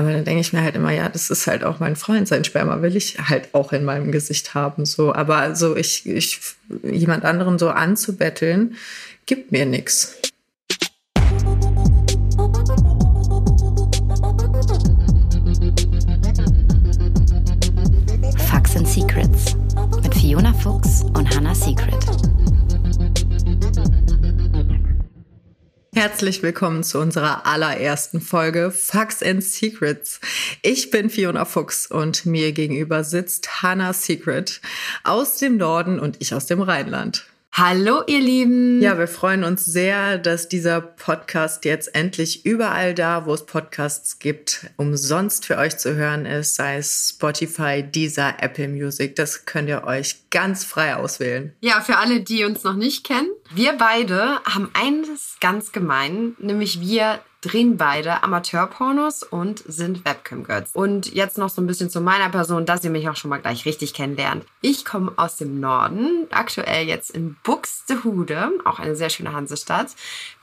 Aber dann denke ich mir halt immer, ja, das ist halt auch mein Freund. Sein Sperma will ich halt auch in meinem Gesicht haben. So, aber also ich, ich jemand anderen so anzubetteln, gibt mir nichts. Facts and Secrets mit Fiona Fuchs und Hannah Secret. Herzlich willkommen zu unserer allerersten Folge Facts and Secrets. Ich bin Fiona Fuchs und mir gegenüber sitzt Hannah Secret aus dem Norden und ich aus dem Rheinland. Hallo, ihr Lieben. Ja, wir freuen uns sehr, dass dieser Podcast jetzt endlich überall da, wo es Podcasts gibt, umsonst für euch zu hören ist, sei es Spotify, Deezer, Apple Music. Das könnt ihr euch ganz frei auswählen. Ja, für alle, die uns noch nicht kennen, wir beide haben eines ganz gemein, nämlich wir drehen beide Amateurpornos und sind Webcam-Girls. Und jetzt noch so ein bisschen zu meiner Person, dass ihr mich auch schon mal gleich richtig kennenlernt. Ich komme aus dem Norden, aktuell jetzt in Buxtehude, auch eine sehr schöne Hansestadt.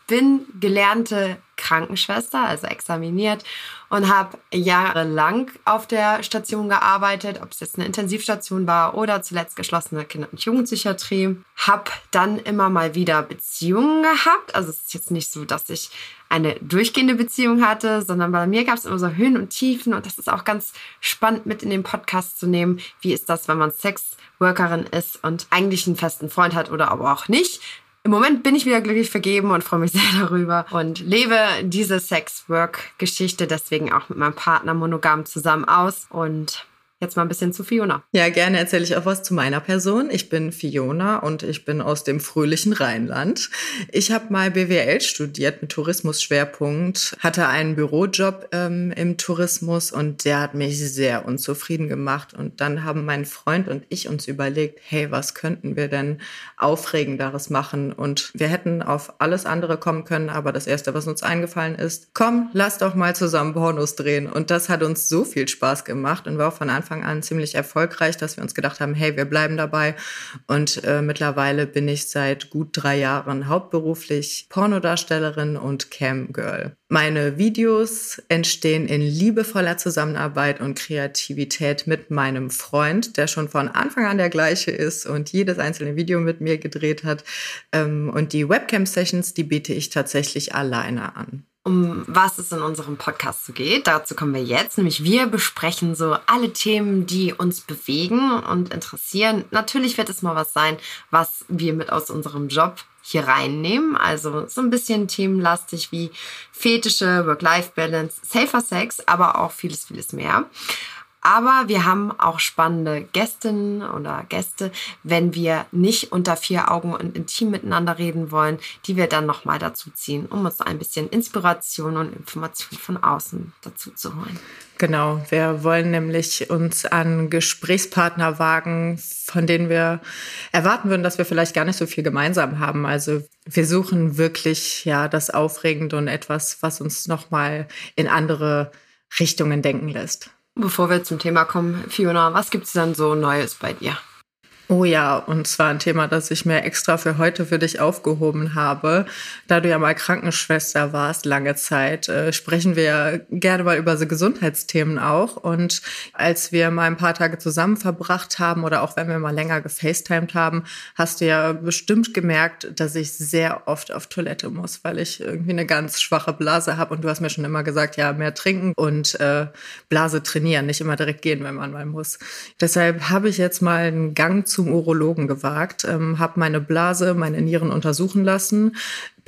Bin gelernte Krankenschwester, also examiniert und habe jahrelang auf der Station gearbeitet, ob es jetzt eine Intensivstation war oder zuletzt geschlossene Kinder- und Jugendpsychiatrie. Habe dann immer mal wieder Beziehungen gehabt. Also es ist jetzt nicht so, dass ich eine durchgehende Beziehung hatte, sondern bei mir gab es immer so Höhen und Tiefen und das ist auch ganz spannend mit in den Podcast zu nehmen. Wie ist das, wenn man Sexworkerin ist und eigentlich einen festen Freund hat oder aber auch nicht? Im Moment bin ich wieder glücklich vergeben und freue mich sehr darüber und lebe diese Sex-Work-Geschichte deswegen auch mit meinem Partner monogam zusammen aus und Jetzt mal ein bisschen zu Fiona. Ja, gerne erzähle ich auch was zu meiner Person. Ich bin Fiona und ich bin aus dem fröhlichen Rheinland. Ich habe mal BWL studiert mit Tourismusschwerpunkt, hatte einen Bürojob ähm, im Tourismus und der hat mich sehr unzufrieden gemacht. Und dann haben mein Freund und ich uns überlegt, hey, was könnten wir denn Aufregenderes machen? Und wir hätten auf alles andere kommen können, aber das Erste, was uns eingefallen ist, komm, lass doch mal zusammen Pornos drehen. Und das hat uns so viel Spaß gemacht und war von Anfang Anfang an ziemlich erfolgreich, dass wir uns gedacht haben, hey, wir bleiben dabei. Und äh, mittlerweile bin ich seit gut drei Jahren hauptberuflich Pornodarstellerin und Camgirl. Meine Videos entstehen in liebevoller Zusammenarbeit und Kreativität mit meinem Freund, der schon von Anfang an der gleiche ist und jedes einzelne Video mit mir gedreht hat. Ähm, und die Webcam-Sessions, die biete ich tatsächlich alleine an um was es in unserem Podcast so geht. Dazu kommen wir jetzt, nämlich wir besprechen so alle Themen, die uns bewegen und interessieren. Natürlich wird es mal was sein, was wir mit aus unserem Job hier reinnehmen. Also so ein bisschen themenlastig wie Fetische, Work-Life-Balance, Safer Sex, aber auch vieles, vieles mehr. Aber wir haben auch spannende Gästinnen oder Gäste, wenn wir nicht unter vier Augen und intim miteinander reden wollen, die wir dann nochmal dazu ziehen, um uns ein bisschen Inspiration und Information von außen dazu zu holen. Genau, wir wollen nämlich uns an Gesprächspartner wagen, von denen wir erwarten würden, dass wir vielleicht gar nicht so viel gemeinsam haben. Also wir suchen wirklich ja das Aufregende und etwas, was uns nochmal in andere Richtungen denken lässt. Bevor wir zum Thema kommen, Fiona, was gibt es denn so Neues bei dir? Oh ja, und zwar ein Thema, das ich mir extra für heute für dich aufgehoben habe. Da du ja mal Krankenschwester warst, lange Zeit, äh, sprechen wir gerne mal über so Gesundheitsthemen auch. Und als wir mal ein paar Tage zusammen verbracht haben oder auch wenn wir mal länger gefacetimed haben, hast du ja bestimmt gemerkt, dass ich sehr oft auf Toilette muss, weil ich irgendwie eine ganz schwache Blase habe. Und du hast mir schon immer gesagt, ja, mehr trinken und äh, Blase trainieren, nicht immer direkt gehen, wenn man mal muss. Deshalb habe ich jetzt mal einen Gang zu zum Urologen gewagt, ähm, habe meine Blase, meine Nieren untersuchen lassen,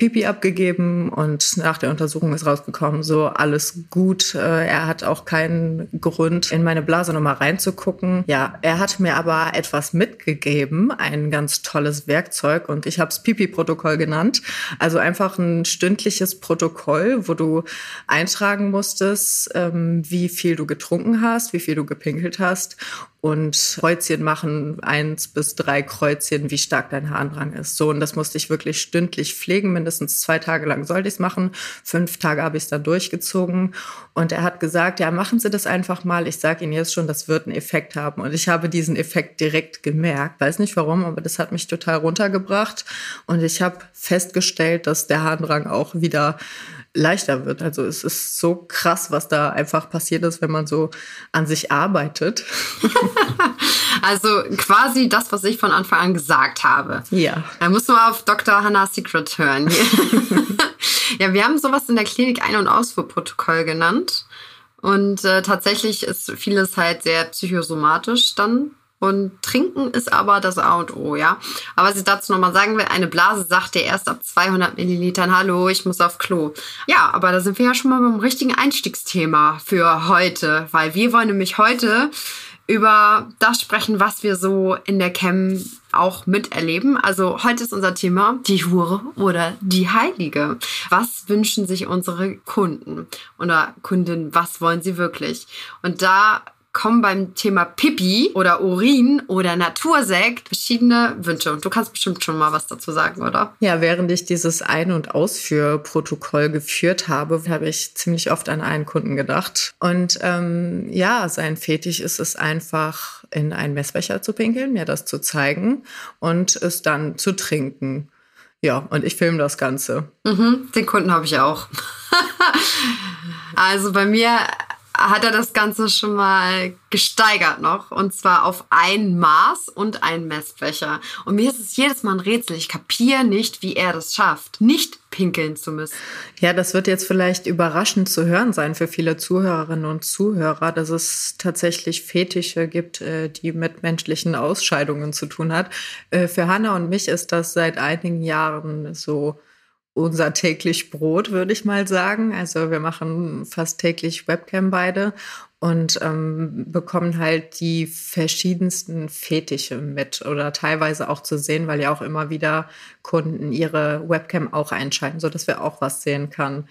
Pipi abgegeben und nach der Untersuchung ist rausgekommen, so alles gut. Äh, er hat auch keinen Grund, in meine Blase nochmal reinzugucken. Ja, er hat mir aber etwas mitgegeben, ein ganz tolles Werkzeug und ich habe es Pipi-Protokoll genannt. Also einfach ein stündliches Protokoll, wo du eintragen musstest, ähm, wie viel du getrunken hast, wie viel du gepinkelt hast und Kreuzchen machen, eins bis drei Kreuzchen, wie stark dein Harndrang ist. So, und das musste ich wirklich stündlich pflegen, mindestens mindestens zwei Tage lang sollte ich es machen. Fünf Tage habe ich es dann durchgezogen. Und er hat gesagt, ja, machen Sie das einfach mal. Ich sage Ihnen jetzt schon, das wird einen Effekt haben. Und ich habe diesen Effekt direkt gemerkt. Weiß nicht warum, aber das hat mich total runtergebracht. Und ich habe festgestellt, dass der Harndrang auch wieder leichter wird. Also es ist so krass, was da einfach passiert ist, wenn man so an sich arbeitet. also quasi das, was ich von Anfang an gesagt habe. Ja. Da muss man auf Dr. Hannah Secret hören. ja, wir haben sowas in der Klinik Ein- und Ausfuhrprotokoll genannt. Und äh, tatsächlich ist vieles halt sehr psychosomatisch dann. Und trinken ist aber das A und O, ja. Aber was ich dazu nochmal sagen will, eine Blase sagt dir erst ab 200 Millilitern, hallo, ich muss auf Klo. Ja, aber da sind wir ja schon mal beim richtigen Einstiegsthema für heute, weil wir wollen nämlich heute über das sprechen, was wir so in der Chem auch miterleben. Also heute ist unser Thema die Hure oder die Heilige. Was wünschen sich unsere Kunden oder Kundinnen? Was wollen sie wirklich? Und da kommen beim Thema Pipi oder Urin oder Natursekt verschiedene Wünsche. Und du kannst bestimmt schon mal was dazu sagen, oder? Ja, während ich dieses Ein- und Ausführprotokoll geführt habe, habe ich ziemlich oft an einen Kunden gedacht. Und ähm, ja, sein Fetisch ist es einfach, in einen Messbecher zu pinkeln, mir das zu zeigen und es dann zu trinken. Ja, und ich filme das Ganze. Mhm, den Kunden habe ich auch. also bei mir hat er das Ganze schon mal gesteigert noch. Und zwar auf ein Maß und ein Messbecher. Und mir ist es jedes Mal ein Rätsel. Ich kapiere nicht, wie er das schafft, nicht pinkeln zu müssen. Ja, das wird jetzt vielleicht überraschend zu hören sein für viele Zuhörerinnen und Zuhörer, dass es tatsächlich Fetische gibt, äh, die mit menschlichen Ausscheidungen zu tun hat. Äh, für Hanna und mich ist das seit einigen Jahren so unser täglich Brot, würde ich mal sagen. Also wir machen fast täglich Webcam beide und ähm, bekommen halt die verschiedensten Fetische mit oder teilweise auch zu sehen, weil ja auch immer wieder Kunden ihre Webcam auch einschalten, so dass wir auch was sehen können.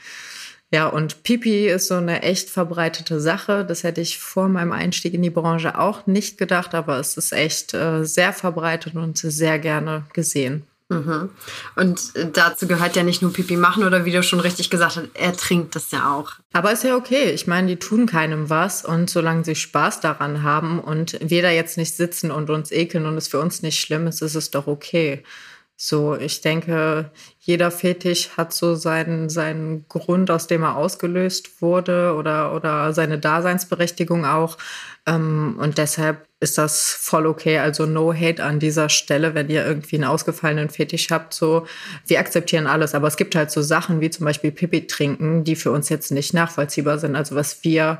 Ja, und Pipi ist so eine echt verbreitete Sache. Das hätte ich vor meinem Einstieg in die Branche auch nicht gedacht, aber es ist echt äh, sehr verbreitet und sehr gerne gesehen. Mhm. Und dazu gehört ja nicht nur Pipi machen oder wie du schon richtig gesagt hast, er trinkt das ja auch. Aber ist ja okay. Ich meine, die tun keinem was und solange sie Spaß daran haben und wir da jetzt nicht sitzen und uns ekeln und es für uns nicht schlimm ist, ist es doch okay. So, ich denke, jeder Fetisch hat so seinen, seinen Grund, aus dem er ausgelöst wurde oder, oder seine Daseinsberechtigung auch. Ähm, und deshalb ist das voll okay. Also no hate an dieser Stelle, wenn ihr irgendwie einen ausgefallenen Fetisch habt. So, wir akzeptieren alles. Aber es gibt halt so Sachen wie zum Beispiel Pipi trinken, die für uns jetzt nicht nachvollziehbar sind. Also was wir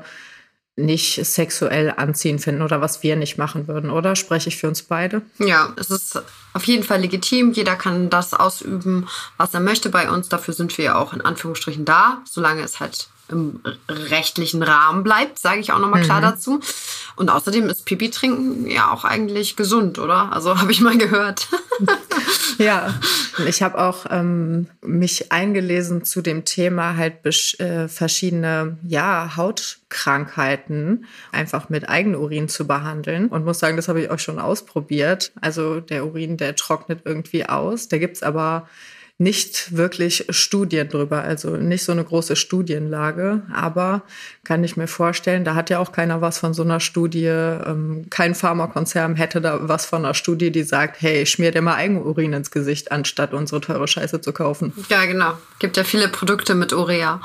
nicht sexuell anziehen finden oder was wir nicht machen würden, oder? Spreche ich für uns beide? Ja, es ist auf jeden Fall legitim. Jeder kann das ausüben, was er möchte bei uns. Dafür sind wir ja auch in Anführungsstrichen da, solange es halt im rechtlichen Rahmen bleibt, sage ich auch nochmal klar mhm. dazu. Und außerdem ist Pipi trinken ja auch eigentlich gesund, oder? Also habe ich mal gehört. ja, ich habe auch ähm, mich eingelesen zu dem Thema halt äh, verschiedene ja, Hautkrankheiten einfach mit Eigenurin zu behandeln und muss sagen, das habe ich auch schon ausprobiert. Also der Urin, der trocknet irgendwie aus. Da gibt's aber nicht wirklich Studien drüber, also nicht so eine große Studienlage, aber kann ich mir vorstellen, da hat ja auch keiner was von so einer Studie, ähm, kein Pharmakonzern hätte da was von einer Studie, die sagt, hey, schmier dir mal Eigenurin ins Gesicht, anstatt unsere teure Scheiße zu kaufen. Ja, genau. Gibt ja viele Produkte mit Urea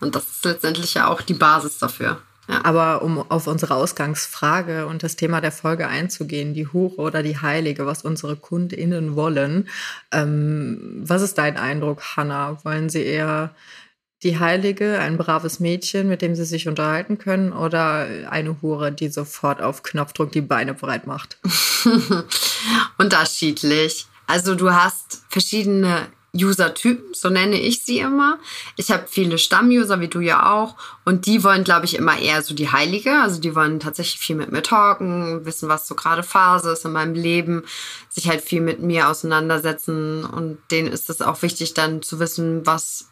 und das ist letztendlich ja auch die Basis dafür. Aber um auf unsere Ausgangsfrage und das Thema der Folge einzugehen, die Hure oder die Heilige, was unsere KundInnen wollen. Ähm, was ist dein Eindruck, Hanna? Wollen sie eher die Heilige, ein braves Mädchen, mit dem sie sich unterhalten können, oder eine Hure, die sofort auf Knopfdruck die Beine breit macht? Unterschiedlich. Also du hast verschiedene User-Typen, so nenne ich sie immer. Ich habe viele Stammuser, wie du ja auch, und die wollen, glaube ich, immer eher so die Heilige. Also die wollen tatsächlich viel mit mir talken, wissen, was so gerade Phase ist in meinem Leben, sich halt viel mit mir auseinandersetzen und denen ist es auch wichtig, dann zu wissen, was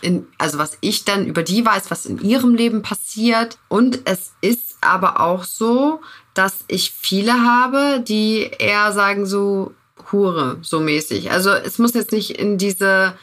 in, also was ich dann über die weiß, was in ihrem Leben passiert. Und es ist aber auch so, dass ich viele habe, die eher sagen so, Hure, so mäßig. Also es muss jetzt nicht in diese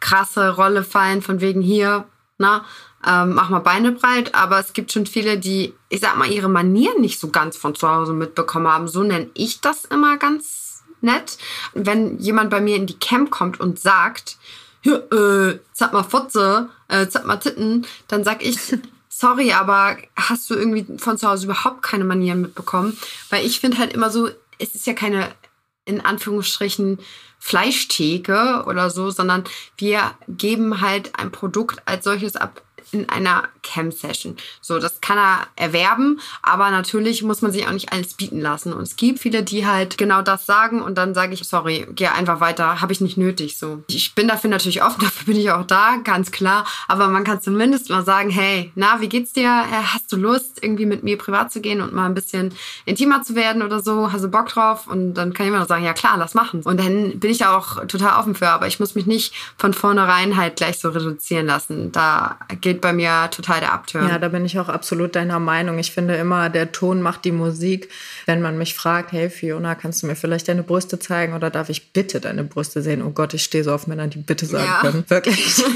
krasse Rolle fallen, von wegen hier, na, ähm, mach mal Beine breit, aber es gibt schon viele, die, ich sag mal, ihre Manieren nicht so ganz von zu Hause mitbekommen haben. So nenne ich das immer ganz nett. Wenn jemand bei mir in die Camp kommt und sagt, äh, zeig mal Fotze, äh, zeig mal Titten, dann sag ich, sorry, aber hast du irgendwie von zu Hause überhaupt keine Manieren mitbekommen? Weil ich finde halt immer so, es ist ja keine, in Anführungsstrichen, Fleischtheke oder so, sondern wir geben halt ein Produkt als solches ab in einer Cam-Session. So, das kann er erwerben, aber natürlich muss man sich auch nicht alles bieten lassen. Und es gibt viele, die halt genau das sagen und dann sage ich, sorry, geh einfach weiter, habe ich nicht nötig. So, ich bin dafür natürlich offen, dafür bin ich auch da, ganz klar. Aber man kann zumindest mal sagen, hey, na, wie geht's dir? Äh, hast du Lust, irgendwie mit mir privat zu gehen und mal ein bisschen intimer zu werden oder so? Hast du Bock drauf? Und dann kann noch sagen, ja klar, lass machen. Und dann bin ich auch total offen für, aber ich muss mich nicht von vornherein halt gleich so reduzieren lassen. Da geht bei mir total der Abturn. Ja, da bin ich auch absolut deiner Meinung. Ich finde immer, der Ton macht die Musik. Wenn man mich fragt, hey Fiona, kannst du mir vielleicht deine Brüste zeigen oder darf ich bitte deine Brüste sehen? Oh Gott, ich stehe so auf Männer, die bitte sagen ja. können. Wirklich.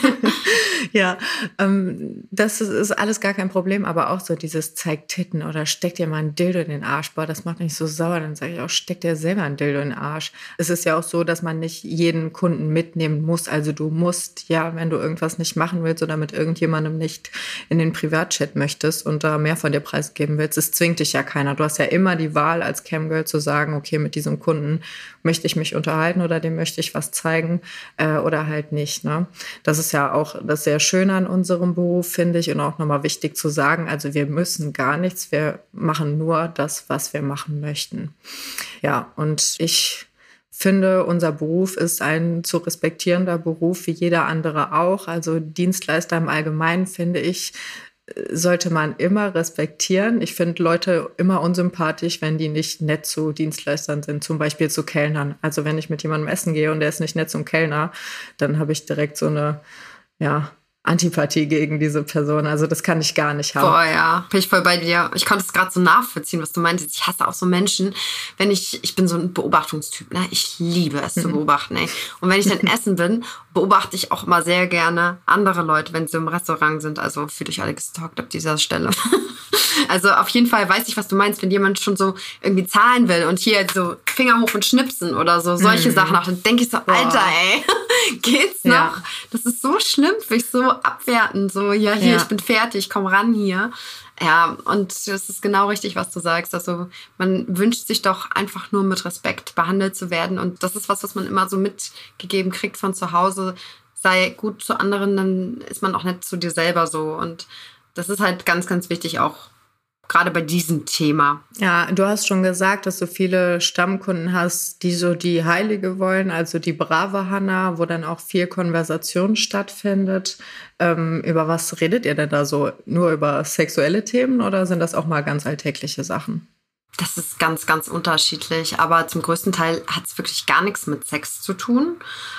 ja, ähm, das ist, ist, alles gar kein Problem, aber auch so dieses zeigt Titten oder steckt dir mal ein Dildo in den Arsch. Boah, das macht mich so sauer. Dann sage ich auch, steckt dir selber ein Dildo in den Arsch. Es ist ja auch so, dass man nicht jeden Kunden mitnehmen muss. Also du musst, ja, wenn du irgendwas nicht machen willst oder mit irgendjemandem nicht in den Privatchat möchtest und da mehr von dir preisgeben willst, es zwingt dich ja keiner. Du hast ja immer die Wahl als Camgirl zu sagen, okay, mit diesem Kunden möchte ich mich unterhalten oder dem möchte ich was zeigen äh, oder halt nicht. Ne? Das ist ja auch das sehr Schöne an unserem Beruf, finde ich, und auch nochmal wichtig zu sagen. Also wir müssen gar nichts, wir machen nur das, was wir machen möchten. Ja, und ich finde, unser Beruf ist ein zu respektierender Beruf wie jeder andere auch. Also Dienstleister im Allgemeinen, finde ich, sollte man immer respektieren. Ich finde Leute immer unsympathisch, wenn die nicht nett zu Dienstleistern sind, zum Beispiel zu Kellnern. Also wenn ich mit jemandem essen gehe und der ist nicht nett zum Kellner, dann habe ich direkt so eine, ja, Antipathie gegen diese Person. Also das kann ich gar nicht haben. Boah, ja, bin ich voll bei dir. Ich konnte es gerade so nachvollziehen, was du meintest. Ich hasse auch so Menschen, wenn ich, ich bin so ein Beobachtungstyp, ne? Ich liebe es zu mhm. beobachten, ey. Und wenn ich dann essen bin, beobachte ich auch immer sehr gerne andere Leute, wenn sie im Restaurant sind. Also fühlt euch alle gestalkt ab dieser Stelle. also auf jeden Fall weiß ich, was du meinst, wenn jemand schon so irgendwie zahlen will und hier so Finger hoch und schnipsen oder so, solche mhm. Sachen auch, dann denke ich so, Boah. Alter, ey. geht's noch? Ja. Das ist so schlimm, für ich so abwerten, so, ja, hier, ja. ich bin fertig, komm ran hier. Ja, und das ist genau richtig, was du sagst. Also man wünscht sich doch einfach nur mit Respekt behandelt zu werden. Und das ist was, was man immer so mitgegeben kriegt von zu Hause. Sei gut zu anderen, dann ist man auch nett zu dir selber so. Und das ist halt ganz, ganz wichtig auch gerade bei diesem Thema. Ja, du hast schon gesagt, dass du viele Stammkunden hast, die so die Heilige wollen, also die brave Hanna, wo dann auch viel Konversation stattfindet. Ähm, über was redet ihr denn da so? Nur über sexuelle Themen oder sind das auch mal ganz alltägliche Sachen? Das ist ganz, ganz unterschiedlich, aber zum größten Teil hat es wirklich gar nichts mit Sex zu tun.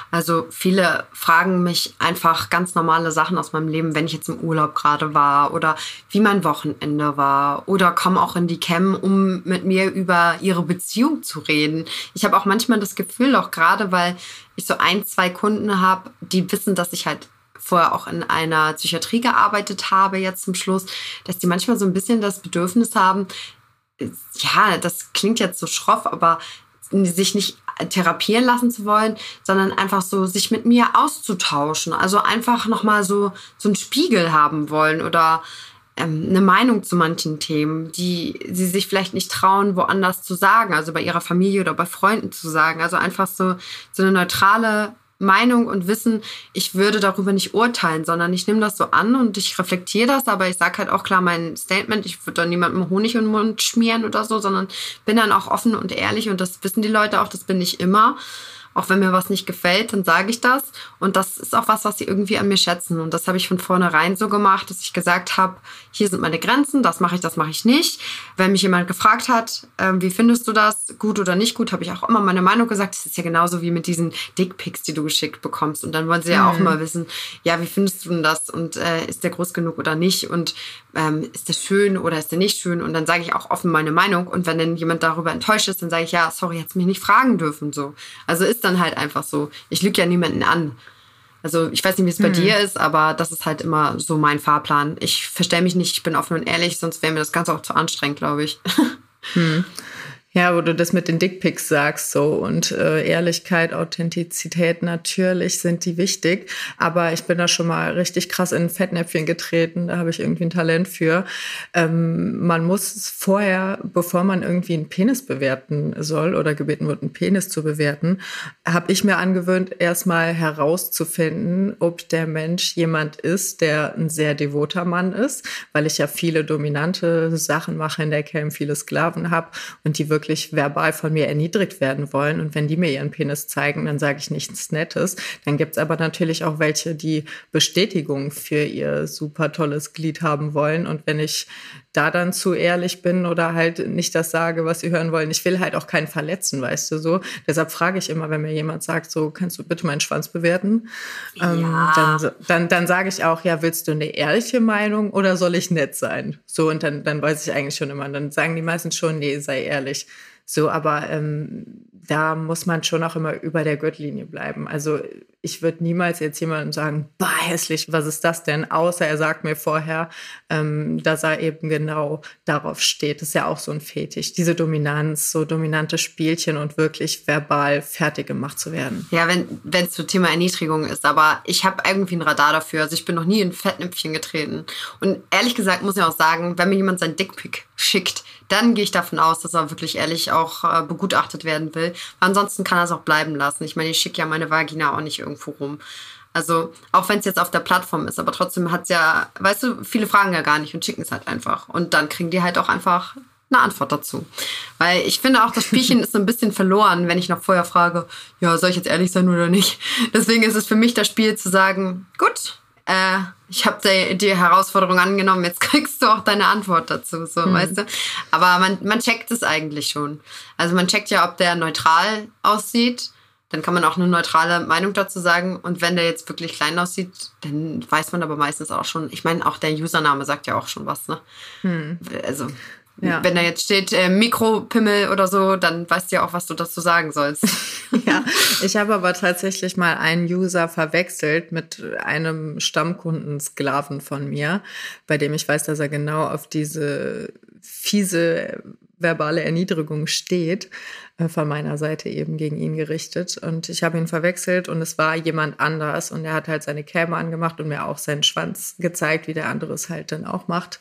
Also viele fragen mich einfach ganz normale Sachen aus meinem Leben, wenn ich jetzt im Urlaub gerade war oder wie mein Wochenende war oder kommen auch in die Cam, um mit mir über ihre Beziehung zu reden. Ich habe auch manchmal das Gefühl, auch gerade weil ich so ein, zwei Kunden habe, die wissen, dass ich halt vorher auch in einer Psychiatrie gearbeitet habe, jetzt zum Schluss, dass die manchmal so ein bisschen das Bedürfnis haben, ja, das klingt jetzt so schroff, aber sich nicht therapieren lassen zu wollen, sondern einfach so sich mit mir auszutauschen. Also einfach nochmal so, so einen Spiegel haben wollen oder ähm, eine Meinung zu manchen Themen, die sie sich vielleicht nicht trauen, woanders zu sagen, also bei ihrer Familie oder bei Freunden zu sagen. Also einfach so, so eine neutrale Meinung und Wissen, ich würde darüber nicht urteilen, sondern ich nehme das so an und ich reflektiere das, aber ich sage halt auch klar mein Statement, ich würde dann niemandem Honig in den Mund schmieren oder so, sondern bin dann auch offen und ehrlich und das wissen die Leute auch, das bin ich immer. Auch wenn mir was nicht gefällt, dann sage ich das. Und das ist auch was, was sie irgendwie an mir schätzen. Und das habe ich von vornherein so gemacht, dass ich gesagt habe, hier sind meine Grenzen, das mache ich, das mache ich nicht. Wenn mich jemand gefragt hat, äh, wie findest du das, gut oder nicht gut, habe ich auch immer meine Meinung gesagt. Das ist ja genauso wie mit diesen Dickpics, die du geschickt bekommst. Und dann wollen sie ja mhm. auch mal wissen, ja, wie findest du denn das? Und äh, ist der groß genug oder nicht? Und ähm, ist der schön oder ist der nicht schön? Und dann sage ich auch offen meine Meinung. Und wenn dann jemand darüber enttäuscht ist, dann sage ich, ja, sorry, hättest mich nicht fragen dürfen. So. Also ist dann halt einfach so. Ich lüge ja niemanden an. Also ich weiß nicht, wie es bei hm. dir ist, aber das ist halt immer so mein Fahrplan. Ich verstelle mich nicht, ich bin offen und ehrlich, sonst wäre mir das Ganze auch zu anstrengend, glaube ich. Hm. Ja, wo du das mit den Dickpics sagst, so und äh, Ehrlichkeit, Authentizität, natürlich sind die wichtig. Aber ich bin da schon mal richtig krass in ein Fettnäpfchen getreten. Da habe ich irgendwie ein Talent für. Ähm, man muss vorher, bevor man irgendwie einen Penis bewerten soll oder gebeten wird, einen Penis zu bewerten, habe ich mir angewöhnt, erstmal herauszufinden, ob der Mensch jemand ist, der ein sehr devoter Mann ist, weil ich ja viele dominante Sachen mache in der Cam, viele Sklaven habe und die wirklich wirklich verbal von mir erniedrigt werden wollen. Und wenn die mir ihren Penis zeigen, dann sage ich nichts Nettes. Dann gibt es aber natürlich auch welche, die Bestätigung für ihr super tolles Glied haben wollen. Und wenn ich da dann zu ehrlich bin oder halt nicht das sage, was sie hören wollen, ich will halt auch keinen verletzen, weißt du so. Deshalb frage ich immer, wenn mir jemand sagt, so kannst du bitte meinen Schwanz bewerten, ähm, ja. ähm, dann, dann, dann sage ich auch, ja, willst du eine ehrliche Meinung oder soll ich nett sein? So, und dann, dann weiß ich eigentlich schon immer. Dann sagen die meisten schon, nee, sei ehrlich. So, aber ähm, da muss man schon auch immer über der Gürtellinie bleiben. Also ich würde niemals jetzt jemandem sagen, bah, hässlich, was ist das denn? Außer er sagt mir vorher, ähm, dass er eben genau darauf steht. Das ist ja auch so ein Fetisch. Diese Dominanz, so dominante Spielchen und wirklich verbal fertig gemacht zu werden. Ja, wenn es zu Thema Erniedrigung ist. Aber ich habe irgendwie ein Radar dafür. Also ich bin noch nie in Fettnäpfchen getreten. Und ehrlich gesagt muss ich auch sagen, wenn mir jemand sein Dickpick schickt, dann gehe ich davon aus, dass er wirklich ehrlich auch äh, begutachtet werden will. Ansonsten kann er es auch bleiben lassen. Ich meine, ich schicke ja meine Vagina auch nicht irgendwo rum. Also, auch wenn es jetzt auf der Plattform ist, aber trotzdem hat es ja, weißt du, viele fragen ja gar nicht und schicken es halt einfach. Und dann kriegen die halt auch einfach eine Antwort dazu. Weil ich finde auch, das Spielchen ist so ein bisschen verloren, wenn ich noch vorher frage, ja, soll ich jetzt ehrlich sein oder nicht? Deswegen ist es für mich das Spiel zu sagen, gut, äh, ich habe die, die, Herausforderung angenommen, jetzt kriegst du auch deine Antwort dazu, so, mhm. weißt du? Aber man, man checkt es eigentlich schon. Also man checkt ja, ob der neutral aussieht. Dann kann man auch eine neutrale Meinung dazu sagen. Und wenn der jetzt wirklich klein aussieht, dann weiß man aber meistens auch schon. Ich meine, auch der Username sagt ja auch schon was, ne? Mhm. Also ja. Wenn da jetzt steht äh, Mikropimmel oder so, dann weißt du ja auch, was du dazu sagen sollst. ja, ich habe aber tatsächlich mal einen User verwechselt mit einem Stammkundensklaven von mir, bei dem ich weiß, dass er genau auf diese fiese verbale Erniedrigung steht. Äh, von meiner Seite eben gegen ihn gerichtet. Und ich habe ihn verwechselt und es war jemand anders und er hat halt seine Cam angemacht und mir auch seinen Schwanz gezeigt, wie der andere es halt dann auch macht.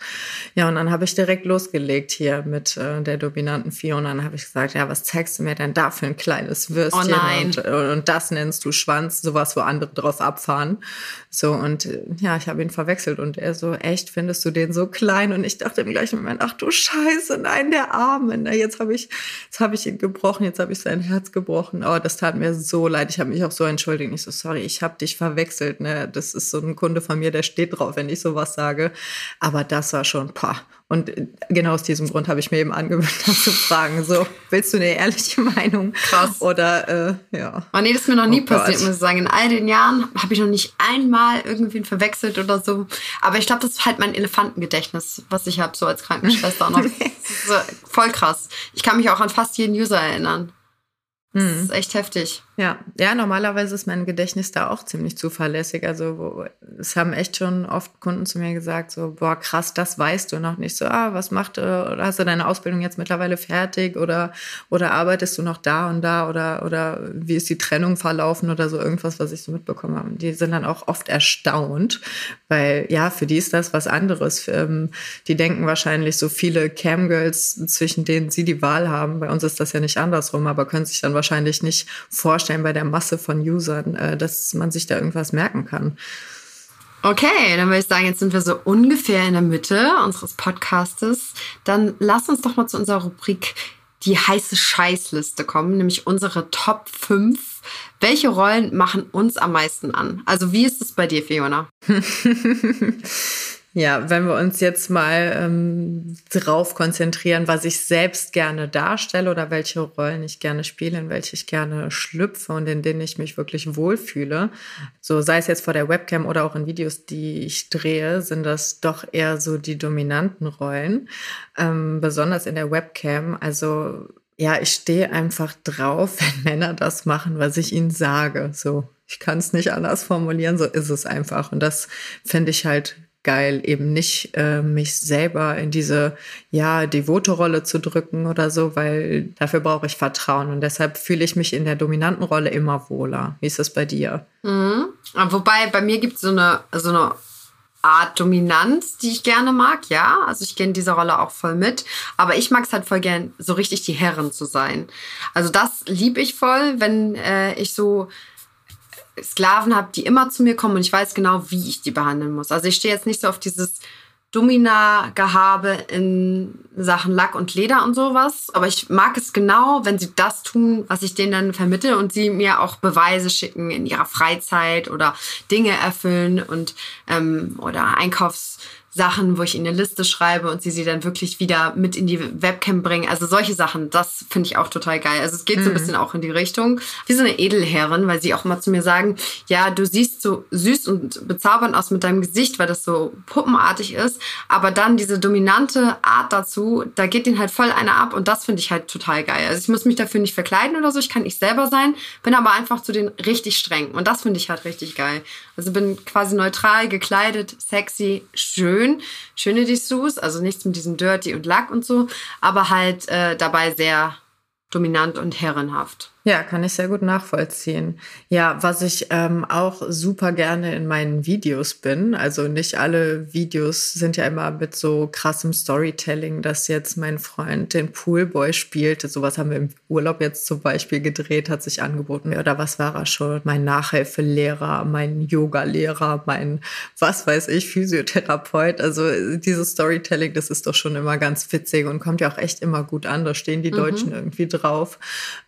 Ja, und dann habe ich direkt losgelegt hier mit äh, der dominanten Fiona. Und dann habe ich gesagt, ja, was zeigst du mir denn da für ein kleines Würstchen? Oh nein. Und, äh, und das nennst du Schwanz, sowas, wo andere drauf abfahren. So, und äh, ja, ich habe ihn verwechselt und er so, echt, findest du den so klein? Und ich dachte im gleichen Moment, ach du Scheiße, nein, der Arme. Na, jetzt habe ich, jetzt habe ich ihn gebrochen gebrochen, jetzt habe ich sein Herz gebrochen. Oh, das tat mir so leid. Ich habe mich auch so entschuldigt. Ich so, sorry, ich habe dich verwechselt. Ne? Das ist so ein Kunde von mir, der steht drauf, wenn ich sowas sage. Aber das war schon, pah. Und genau aus diesem Grund habe ich mir eben angewöhnt, das zu fragen. So, willst du eine ehrliche Meinung? Krass. Oder, äh, ja. Oh nee, das ist mir noch nie oh passiert, muss ich sagen. In all den Jahren habe ich noch nicht einmal irgendwen verwechselt oder so. Aber ich glaube, das ist halt mein Elefantengedächtnis, was ich habe, so als Krankenschwester noch. so, voll krass. Ich kann mich auch an fast jeden User erinnern. Das hm. ist echt heftig. Ja, ja, normalerweise ist mein Gedächtnis da auch ziemlich zuverlässig. Also es haben echt schon oft Kunden zu mir gesagt, so, boah, krass, das weißt du noch nicht. So, ah, was macht, oder hast du deine Ausbildung jetzt mittlerweile fertig oder, oder arbeitest du noch da und da oder, oder wie ist die Trennung verlaufen oder so irgendwas, was ich so mitbekommen habe. Die sind dann auch oft erstaunt, weil ja, für die ist das was anderes. Ähm, die denken wahrscheinlich so viele Camgirls, zwischen denen sie die Wahl haben. Bei uns ist das ja nicht andersrum, aber können sich dann wahrscheinlich nicht vorstellen, vorstellen bei der Masse von Usern, äh, dass man sich da irgendwas merken kann. Okay, dann würde ich sagen, jetzt sind wir so ungefähr in der Mitte unseres Podcastes. Dann lass uns doch mal zu unserer Rubrik die heiße Scheißliste kommen, nämlich unsere Top 5. Welche Rollen machen uns am meisten an? Also wie ist es bei dir, Fiona? Ja, wenn wir uns jetzt mal ähm, drauf konzentrieren, was ich selbst gerne darstelle oder welche Rollen ich gerne spiele, in welche ich gerne schlüpfe und in denen ich mich wirklich wohlfühle, so sei es jetzt vor der Webcam oder auch in Videos, die ich drehe, sind das doch eher so die dominanten Rollen, ähm, besonders in der Webcam. Also ja, ich stehe einfach drauf, wenn Männer das machen, was ich ihnen sage. So, ich kann es nicht anders formulieren, so ist es einfach. Und das finde ich halt geil, eben nicht äh, mich selber in diese ja devote Rolle zu drücken oder so, weil dafür brauche ich Vertrauen und deshalb fühle ich mich in der dominanten Rolle immer wohler. Wie ist das bei dir? Mhm. Wobei bei mir gibt es so eine so eine Art Dominanz, die ich gerne mag, ja. Also ich gehe in dieser Rolle auch voll mit. Aber ich mag es halt voll gern, so richtig die Herren zu sein. Also das liebe ich voll, wenn äh, ich so Sklaven habe, die immer zu mir kommen und ich weiß genau, wie ich die behandeln muss. Also ich stehe jetzt nicht so auf dieses Domina-Gehabe in Sachen Lack und Leder und sowas. Aber ich mag es genau, wenn sie das tun, was ich denen dann vermittle und sie mir auch Beweise schicken in ihrer Freizeit oder Dinge erfüllen und ähm, oder Einkaufs Sachen, wo ich ihnen eine Liste schreibe und sie sie dann wirklich wieder mit in die Webcam bringen. Also solche Sachen, das finde ich auch total geil. Also es geht mhm. so ein mhm. bisschen auch in die Richtung wie so eine Edelherrin, weil sie auch mal zu mir sagen, ja, du siehst so süß und bezaubernd aus mit deinem Gesicht, weil das so puppenartig ist, aber dann diese dominante Art dazu, da geht ihnen halt voll einer ab und das finde ich halt total geil. Also ich muss mich dafür nicht verkleiden oder so, ich kann ich selber sein, bin aber einfach zu den richtig streng und das finde ich halt richtig geil. Also bin quasi neutral gekleidet, sexy, schön schön, schöne Dessous, also nichts mit diesem Dirty und Lack und so, aber halt äh, dabei sehr dominant und herrenhaft. Ja, kann ich sehr gut nachvollziehen. Ja, was ich ähm, auch super gerne in meinen Videos bin, also nicht alle Videos sind ja immer mit so krassem Storytelling, dass jetzt mein Freund den Poolboy spielt. Sowas haben wir im Urlaub jetzt zum Beispiel gedreht, hat sich angeboten. Oder was war er schon? Mein Nachhilfelehrer, mein Yoga-Lehrer, mein was weiß ich, Physiotherapeut. Also dieses Storytelling, das ist doch schon immer ganz witzig und kommt ja auch echt immer gut an. Da stehen die mhm. Deutschen irgendwie drauf.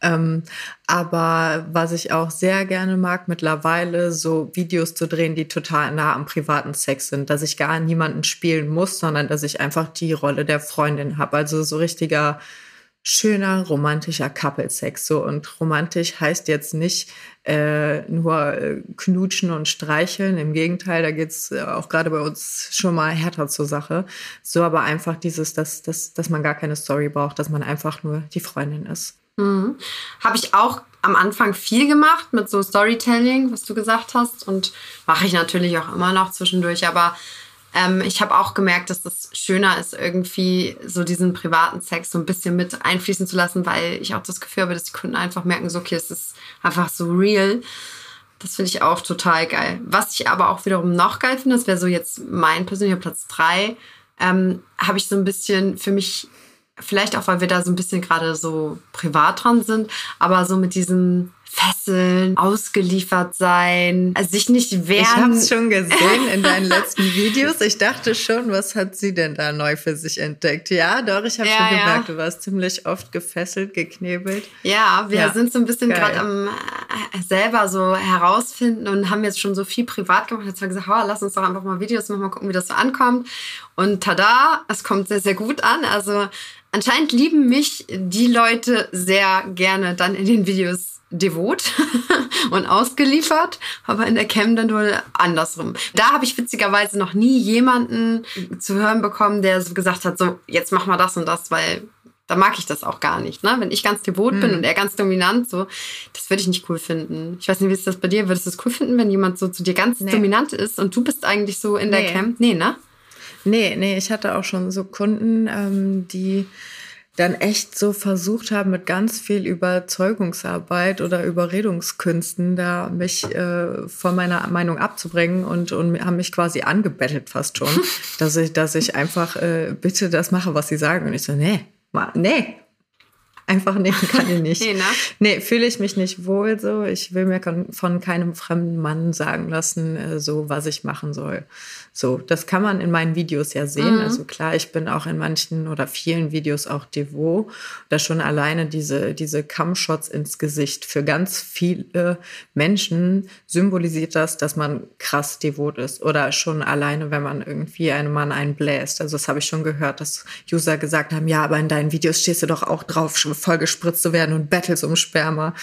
Ähm, aber was ich auch sehr gerne mag, mittlerweile so Videos zu drehen, die total nah am privaten Sex sind, dass ich gar niemanden spielen muss, sondern dass ich einfach die Rolle der Freundin habe. Also so richtiger schöner romantischer Couple-Sex. So und romantisch heißt jetzt nicht äh, nur äh, knutschen und streicheln. Im Gegenteil, da geht's äh, auch gerade bei uns schon mal härter zur Sache. So aber einfach dieses, dass, dass, dass man gar keine Story braucht, dass man einfach nur die Freundin ist. Mhm. Habe ich auch am Anfang viel gemacht mit so Storytelling, was du gesagt hast. Und mache ich natürlich auch immer noch zwischendurch. Aber ähm, ich habe auch gemerkt, dass das schöner ist, irgendwie so diesen privaten Sex so ein bisschen mit einfließen zu lassen, weil ich auch das Gefühl habe, dass die Kunden einfach merken, so, okay, es ist einfach so real. Das finde ich auch total geil. Was ich aber auch wiederum noch geil finde, das wäre so jetzt mein persönlicher Platz drei, ähm, habe ich so ein bisschen für mich vielleicht auch, weil wir da so ein bisschen gerade so privat dran sind, aber so mit diesem fesseln, ausgeliefert sein, also sich nicht wehren. Ich habe es schon gesehen in deinen letzten Videos. Ich dachte schon, was hat sie denn da neu für sich entdeckt? Ja, doch, ich habe ja, schon gemerkt, ja. du warst ziemlich oft gefesselt, geknebelt. Ja, wir ja, sind so ein bisschen gerade am äh, selber so herausfinden und haben jetzt schon so viel privat gemacht. Jetzt haben wir gesagt, oh, lass uns doch einfach mal Videos machen, mal gucken, wie das so ankommt. Und tada, es kommt sehr, sehr gut an. Also anscheinend lieben mich die Leute sehr gerne dann in den Videos devot und ausgeliefert, aber in der Cam dann wohl andersrum. Da habe ich witzigerweise noch nie jemanden zu hören bekommen, der so gesagt hat, so jetzt mach mal das und das, weil da mag ich das auch gar nicht. Ne? Wenn ich ganz devot mhm. bin und er ganz dominant, so, das würde ich nicht cool finden. Ich weiß nicht, wie ist das bei dir? Würdest du es cool finden, wenn jemand so zu dir ganz nee. dominant ist und du bist eigentlich so in der nee. Cam? Nee, ne? Nee, nee, ich hatte auch schon so Kunden, ähm, die dann echt so versucht haben, mit ganz viel Überzeugungsarbeit oder Überredungskünsten da mich äh, von meiner Meinung abzubringen und, und haben mich quasi angebettelt fast schon, dass ich, dass ich einfach äh, bitte das mache, was sie sagen. Und ich so, nee, nee, einfach nehmen kann ich nicht. nee, ne? nee fühle ich mich nicht wohl so. Ich will mir von keinem fremden Mann sagen lassen, äh, so was ich machen soll. So, das kann man in meinen Videos ja sehen. Mhm. Also klar, ich bin auch in manchen oder vielen Videos auch devot. Da schon alleine diese, diese Cam-Shots ins Gesicht. Für ganz viele Menschen symbolisiert das, dass man krass devot ist. Oder schon alleine, wenn man irgendwie einem Mann einbläst. Also das habe ich schon gehört, dass User gesagt haben, ja, aber in deinen Videos stehst du doch auch drauf, voll gespritzt zu werden und battles um Sperma.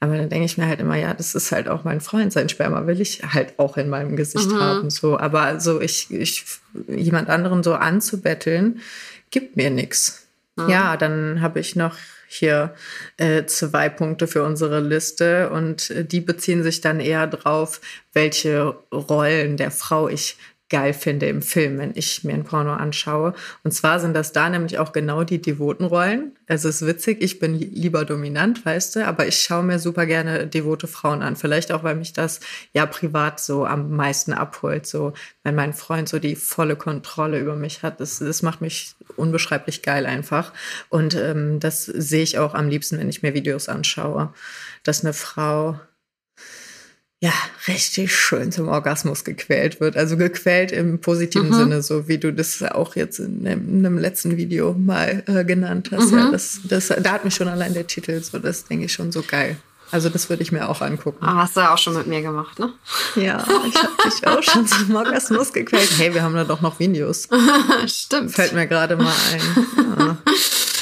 Aber dann denke ich mir halt immer, ja, das ist halt auch mein Freund, sein Sperma will ich halt auch in meinem Gesicht mhm. haben. So, aber so ich, ich jemand anderen so anzubetteln, gibt mir nichts. Mhm. Ja, dann habe ich noch hier äh, zwei Punkte für unsere Liste und äh, die beziehen sich dann eher drauf, welche Rollen der Frau ich geil finde im Film, wenn ich mir ein Porno anschaue. Und zwar sind das da nämlich auch genau die devoten Rollen. Es ist witzig, ich bin lieber dominant, weißt du, aber ich schaue mir super gerne devote Frauen an. Vielleicht auch, weil mich das ja privat so am meisten abholt. So, wenn mein Freund so die volle Kontrolle über mich hat. Das, das macht mich unbeschreiblich geil einfach. Und ähm, das sehe ich auch am liebsten, wenn ich mir Videos anschaue, dass eine Frau ja, richtig schön zum Orgasmus gequält wird. Also gequält im positiven mhm. Sinne, so wie du das auch jetzt in einem, in einem letzten Video mal äh, genannt hast. Mhm. Ja, das, das, da hat mich schon allein der Titel, so das denke ich schon so geil. Also das würde ich mir auch angucken. Ah, hast du ja auch schon mit mir gemacht, ne? Ja, ich habe dich auch schon zum Orgasmus gequält. Hey, wir haben da doch noch Videos. Stimmt. Fällt mir gerade mal ein. Ja.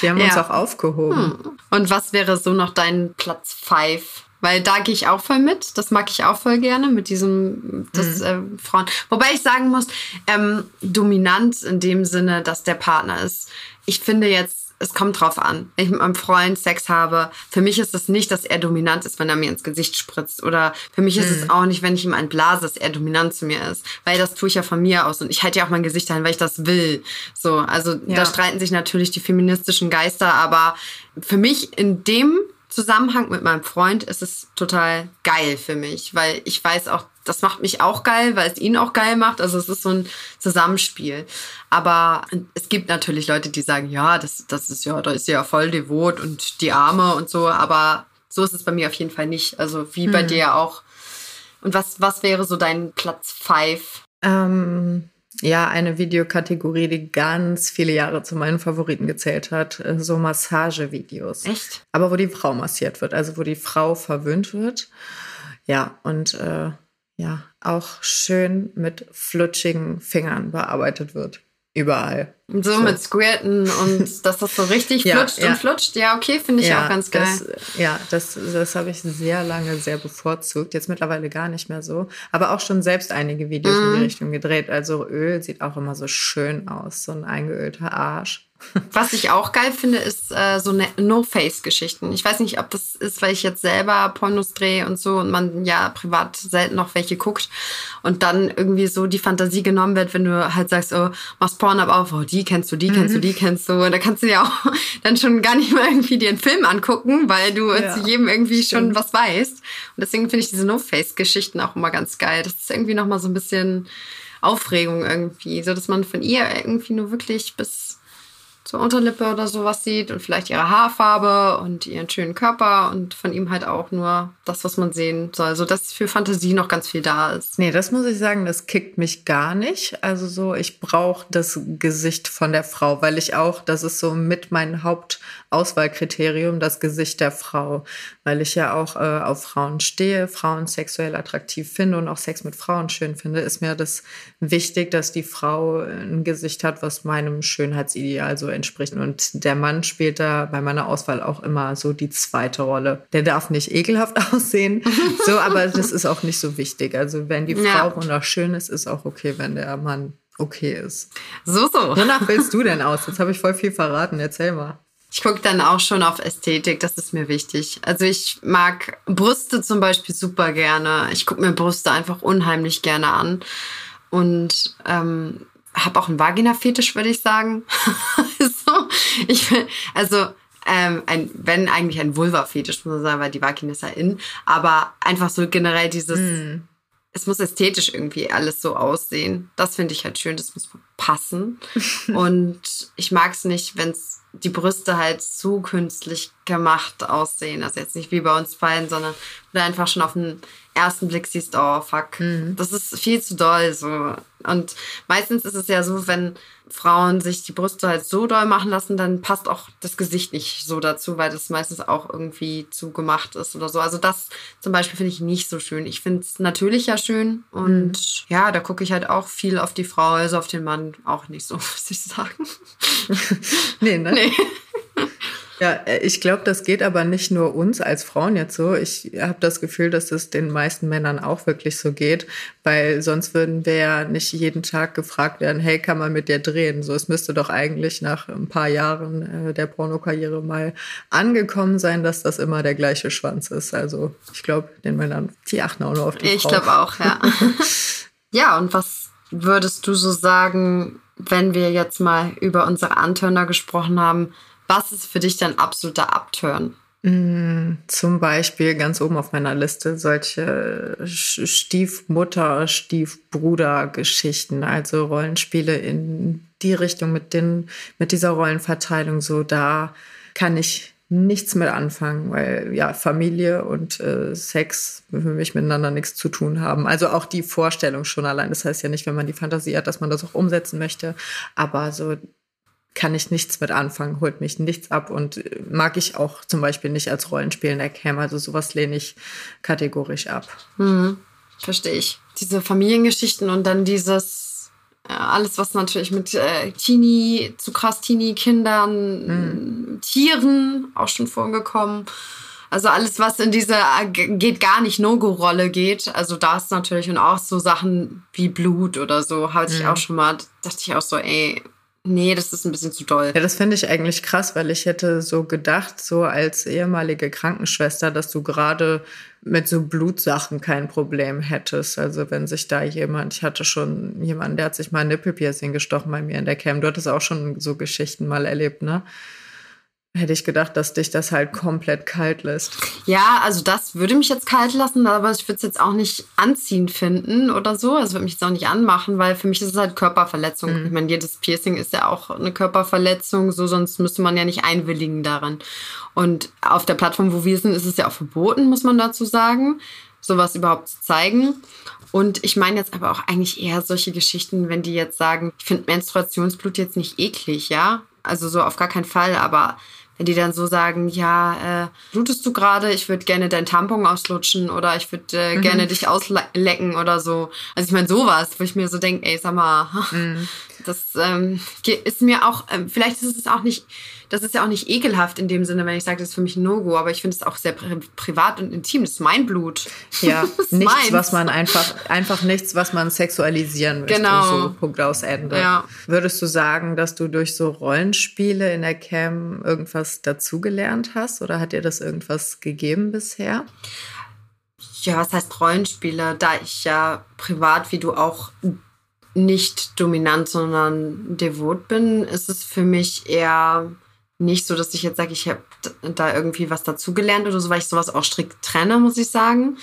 Wir haben ja. uns auch aufgehoben. Hm. Und was wäre so noch dein Platz 5? Weil da gehe ich auch voll mit. Das mag ich auch voll gerne mit diesem das, mhm. äh, Frauen. Wobei ich sagen muss, ähm, dominant in dem Sinne, dass der Partner ist. Ich finde jetzt, es kommt drauf an. Wenn ich mit meinem Freund Sex habe, für mich ist es nicht, dass er dominant ist, wenn er mir ins Gesicht spritzt. Oder für mich ist mhm. es auch nicht, wenn ich ihm ein blase, dass er dominant zu mir ist. Weil das tue ich ja von mir aus. Und ich halte ja auch mein Gesicht ein, weil ich das will. So, also ja. da streiten sich natürlich die feministischen Geister. Aber für mich in dem Zusammenhang mit meinem Freund ist es total geil für mich, weil ich weiß auch, das macht mich auch geil, weil es ihn auch geil macht. Also es ist so ein Zusammenspiel. Aber es gibt natürlich Leute, die sagen, ja, das, das ist ja, da ist sie ja voll devot und die Arme und so. Aber so ist es bei mir auf jeden Fall nicht. Also wie bei hm. dir auch. Und was, was wäre so dein Platz 5? Ähm, ja, eine Videokategorie, die ganz viele Jahre zu meinen Favoriten gezählt hat. Äh, so Massagevideos. Echt? Aber wo die Frau massiert wird, also wo die Frau verwöhnt wird. Ja, und äh, ja, auch schön mit flutschigen Fingern bearbeitet wird. Überall. So, so, mit Squirten und dass das so richtig ja, flutscht ja. und flutscht. Ja, okay, finde ich ja, auch ganz geil. Das, ja, das, das habe ich sehr lange sehr bevorzugt. Jetzt mittlerweile gar nicht mehr so. Aber auch schon selbst einige Videos mhm. in die mhm. Richtung gedreht. Also Öl sieht auch immer so schön aus. So ein eingeölter Arsch. Was ich auch geil finde, ist äh, so ne No-Face-Geschichten. Ich weiß nicht, ob das ist, weil ich jetzt selber Pornos drehe und so und man ja privat selten noch welche guckt und dann irgendwie so die Fantasie genommen wird, wenn du halt sagst, oh, machst Porn auf, oh, die kennst du, die mhm. kennst du, die kennst du. Und da kannst du ja auch dann schon gar nicht mehr irgendwie dir einen Film angucken, weil du ja, zu jedem irgendwie stimmt. schon was weißt. Und deswegen finde ich diese No-Face-Geschichten auch immer ganz geil. Das ist irgendwie nochmal so ein bisschen Aufregung irgendwie, so dass man von ihr irgendwie nur wirklich bis zur Unterlippe oder sowas sieht und vielleicht ihre Haarfarbe und ihren schönen Körper und von ihm halt auch nur das, was man sehen soll. Also dass für Fantasie noch ganz viel da ist. Nee, das muss ich sagen, das kickt mich gar nicht. Also so, ich brauche das Gesicht von der Frau, weil ich auch, das ist so mit mein Hauptauswahlkriterium, das Gesicht der Frau, weil ich ja auch äh, auf Frauen stehe, Frauen sexuell attraktiv finde und auch Sex mit Frauen schön finde, ist mir das wichtig, dass die Frau ein Gesicht hat, was meinem Schönheitsideal so entspricht. Und der Mann spielt da bei meiner Auswahl auch immer so die zweite Rolle. Der darf nicht ekelhaft aussehen, so, aber das ist auch nicht so wichtig. Also wenn die ja. Frau wunderschön ist, ist auch okay, wenn der Mann okay ist. So, so. Wonach willst du denn aus? Jetzt habe ich voll viel verraten. Erzähl mal. Ich gucke dann auch schon auf Ästhetik, das ist mir wichtig. Also ich mag Brüste zum Beispiel super gerne. Ich gucke mir Brüste einfach unheimlich gerne an. Und ähm, habe auch einen Vagina-Fetisch, würde ich sagen. so, ich, also ähm, ein, wenn eigentlich ein Vulva-Fetisch, muss man sagen, weil die Vagina ist ja in. Aber einfach so generell dieses, mm. es muss ästhetisch irgendwie alles so aussehen. Das finde ich halt schön, das muss passen. Und ich mag es nicht, wenn es die Brüste halt zu künstlich gemacht aussehen. Also jetzt nicht wie bei uns beiden, sondern du einfach schon auf den ersten Blick siehst, oh fuck, mhm. das ist viel zu doll so. Und meistens ist es ja so, wenn Frauen sich die Brüste halt so doll machen lassen, dann passt auch das Gesicht nicht so dazu, weil das meistens auch irgendwie zu gemacht ist oder so. Also das zum Beispiel finde ich nicht so schön. Ich finde es natürlich ja schön und mhm. ja, da gucke ich halt auch viel auf die Frau, also auf den Mann auch nicht so, muss ich sagen. nee, ne? Nee. Ja, äh, ich glaube, das geht aber nicht nur uns als Frauen jetzt so. Ich habe das Gefühl, dass es den meisten Männern auch wirklich so geht, weil sonst würden wir ja nicht jeden Tag gefragt werden, hey, kann man mit dir drehen? So, es müsste doch eigentlich nach ein paar Jahren äh, der Pornokarriere mal angekommen sein, dass das immer der gleiche Schwanz ist. Also ich glaube, den Männern, die achten auch nur auf die Ich glaube auch, ja. ja, und was würdest du so sagen, wenn wir jetzt mal über unsere Antörner gesprochen haben, was ist für dich dein absoluter Upturn? Mm, zum Beispiel ganz oben auf meiner Liste solche Stiefmutter, Stiefbruder-Geschichten, also Rollenspiele in die Richtung mit, den, mit dieser Rollenverteilung. So, da kann ich nichts mit anfangen, weil ja, Familie und äh, Sex für mich miteinander nichts zu tun haben. Also auch die Vorstellung schon allein. Das heißt ja nicht, wenn man die Fantasie hat, dass man das auch umsetzen möchte. Aber so kann ich nichts mit anfangen, holt mich nichts ab und äh, mag ich auch zum Beispiel nicht als Rollenspiel in der Cam. Also sowas lehne ich kategorisch ab. Mhm. Verstehe ich. Diese Familiengeschichten und dann dieses äh, alles, was natürlich mit äh, Teenie, zu krass Teenie-Kindern, mhm. Tieren auch schon vorgekommen. Also alles, was in diese äh, geht gar nicht No-Go-Rolle geht. Also da ist natürlich und auch so Sachen wie Blut oder so, hatte mhm. ich auch schon mal, dachte ich auch so, ey, Nee, das ist ein bisschen zu doll. Ja, das finde ich eigentlich krass, weil ich hätte so gedacht, so als ehemalige Krankenschwester, dass du gerade mit so Blutsachen kein Problem hättest. Also wenn sich da jemand, ich hatte schon jemanden, der hat sich mal Nippelpiercing gestochen bei mir in der Cam. Du hattest auch schon so Geschichten mal erlebt, ne? Hätte ich gedacht, dass dich das halt komplett kalt lässt. Ja, also das würde mich jetzt kalt lassen, aber ich würde es jetzt auch nicht anziehend finden oder so. Also würde mich jetzt auch nicht anmachen, weil für mich ist es halt Körperverletzung. Mhm. Ich meine, jedes Piercing ist ja auch eine Körperverletzung, so sonst müsste man ja nicht einwilligen daran. Und auf der Plattform, wo wir sind, ist es ja auch verboten, muss man dazu sagen, sowas überhaupt zu zeigen. Und ich meine jetzt aber auch eigentlich eher solche Geschichten, wenn die jetzt sagen, ich finde Menstruationsblut jetzt nicht eklig, ja? Also so auf gar keinen Fall, aber wenn die dann so sagen, ja, äh, blutest du gerade, ich würde gerne dein Tampon auslutschen oder ich würde äh, mhm. gerne dich auslecken oder so. Also ich meine sowas, wo ich mir so denke, ey, sag mal, mhm. das ähm, ist mir auch, äh, vielleicht ist es auch nicht das ist ja auch nicht ekelhaft in dem Sinne, wenn ich sage, das ist für mich ein No-Go, aber ich finde es auch sehr pri privat und intim. Das ist mein Blut. Ja, nichts, meins. was man einfach, einfach nichts, was man sexualisieren möchte. Genau. So, Punkt aus Ende. Ja. Würdest du sagen, dass du durch so Rollenspiele in der Cam irgendwas dazugelernt hast oder hat dir das irgendwas gegeben bisher? Ja, was heißt Rollenspiele? Da ich ja privat, wie du auch nicht dominant, sondern devot bin, ist es für mich eher nicht so, dass ich jetzt sage, ich habe da irgendwie was dazugelernt oder so, weil ich sowas auch strikt trenne, muss ich sagen.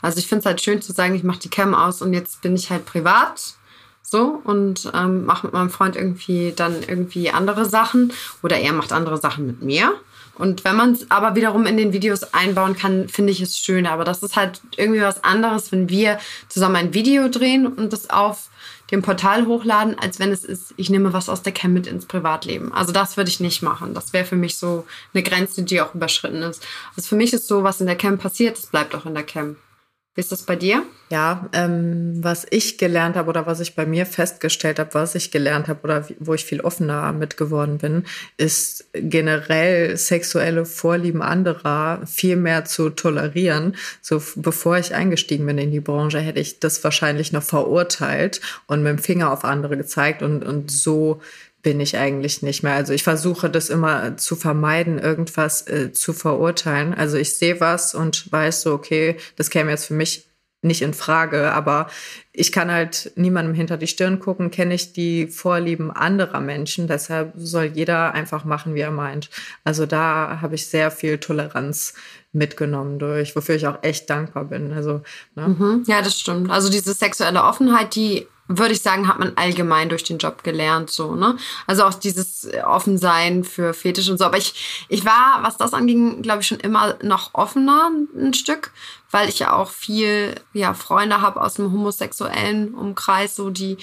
Also ich finde es halt schön zu sagen, ich mache die Cam aus und jetzt bin ich halt privat so und ähm, mache mit meinem Freund irgendwie dann irgendwie andere Sachen oder er macht andere Sachen mit mir. Und wenn man es aber wiederum in den Videos einbauen kann, finde ich es schön. Aber das ist halt irgendwie was anderes, wenn wir zusammen ein Video drehen und das auf dem Portal hochladen, als wenn es ist, ich nehme was aus der Cam mit ins Privatleben. Also das würde ich nicht machen. Das wäre für mich so eine Grenze, die auch überschritten ist. Also für mich ist so, was in der Cam passiert, das bleibt auch in der Cam. Wie ist das bei dir? Ja, ähm, was ich gelernt habe oder was ich bei mir festgestellt habe, was ich gelernt habe oder wo ich viel offener mit geworden bin, ist generell sexuelle Vorlieben anderer viel mehr zu tolerieren. So bevor ich eingestiegen bin in die Branche, hätte ich das wahrscheinlich noch verurteilt und mit dem Finger auf andere gezeigt und, und so bin ich eigentlich nicht mehr. Also ich versuche das immer zu vermeiden, irgendwas äh, zu verurteilen. Also ich sehe was und weiß so, okay, das käme jetzt für mich nicht in Frage, aber ich kann halt niemandem hinter die Stirn gucken, kenne ich die Vorlieben anderer Menschen, deshalb soll jeder einfach machen, wie er meint. Also da habe ich sehr viel Toleranz mitgenommen durch, wofür ich auch echt dankbar bin. Also ne? mhm. ja, das stimmt. Also diese sexuelle Offenheit, die würde ich sagen, hat man allgemein durch den Job gelernt, so, ne? Also auch dieses Offensein für Fetisch und so. Aber ich, ich war, was das anging, glaube ich, schon immer noch offener ein Stück, weil ich ja auch viel, ja, Freunde habe aus dem homosexuellen Umkreis, so, die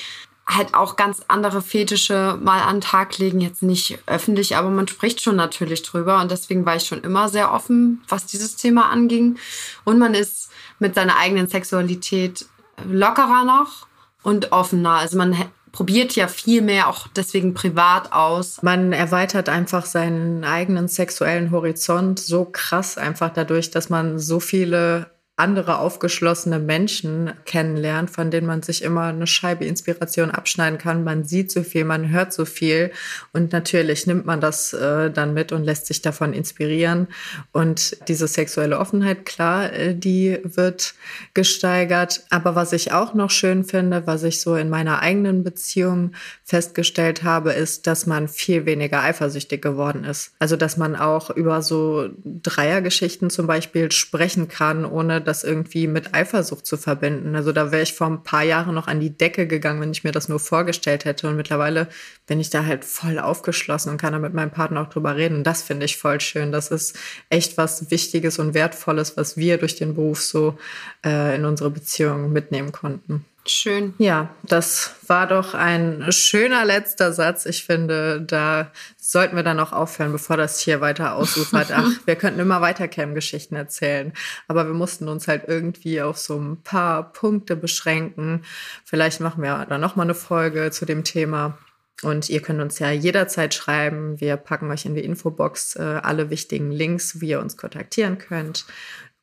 halt auch ganz andere Fetische mal an den Tag legen. Jetzt nicht öffentlich, aber man spricht schon natürlich drüber. Und deswegen war ich schon immer sehr offen, was dieses Thema anging. Und man ist mit seiner eigenen Sexualität lockerer noch und offener. Also man probiert ja viel mehr auch deswegen privat aus. Man erweitert einfach seinen eigenen sexuellen Horizont so krass einfach dadurch, dass man so viele andere aufgeschlossene Menschen kennenlernt, von denen man sich immer eine Scheibe Inspiration abschneiden kann. Man sieht so viel, man hört so viel und natürlich nimmt man das äh, dann mit und lässt sich davon inspirieren. Und diese sexuelle Offenheit, klar, äh, die wird gesteigert. Aber was ich auch noch schön finde, was ich so in meiner eigenen Beziehung festgestellt habe, ist, dass man viel weniger eifersüchtig geworden ist. Also, dass man auch über so Dreiergeschichten zum Beispiel sprechen kann, ohne das irgendwie mit Eifersucht zu verbinden. Also, da wäre ich vor ein paar Jahren noch an die Decke gegangen, wenn ich mir das nur vorgestellt hätte. Und mittlerweile bin ich da halt voll aufgeschlossen und kann da mit meinem Partner auch drüber reden. Das finde ich voll schön. Das ist echt was Wichtiges und Wertvolles, was wir durch den Beruf so äh, in unsere Beziehung mitnehmen konnten. Schön. Ja, das war doch ein schöner letzter Satz. Ich finde, da sollten wir dann auch aufhören, bevor das hier weiter ausufert. Ach, wir könnten immer weiter Cam-Geschichten erzählen. Aber wir mussten uns halt irgendwie auf so ein paar Punkte beschränken. Vielleicht machen wir dann nochmal eine Folge zu dem Thema. Und ihr könnt uns ja jederzeit schreiben. Wir packen euch in die Infobox äh, alle wichtigen Links, wie ihr uns kontaktieren könnt.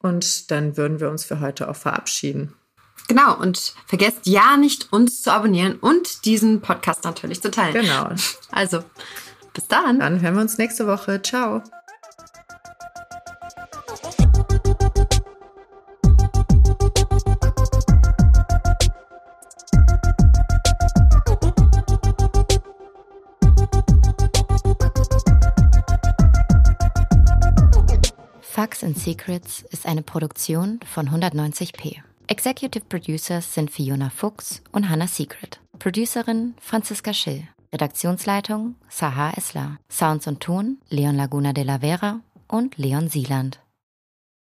Und dann würden wir uns für heute auch verabschieden. Genau, und vergesst ja nicht, uns zu abonnieren und diesen Podcast natürlich zu teilen. Genau. Also, bis dann. Dann hören wir uns nächste Woche. Ciao. Facts and Secrets ist eine Produktion von 190p. Executive Producers sind Fiona Fuchs und Hannah Secret. Producerin Franziska Schill. Redaktionsleitung Sahar Esler. Sounds und Ton Leon Laguna de la Vera und Leon Sieland.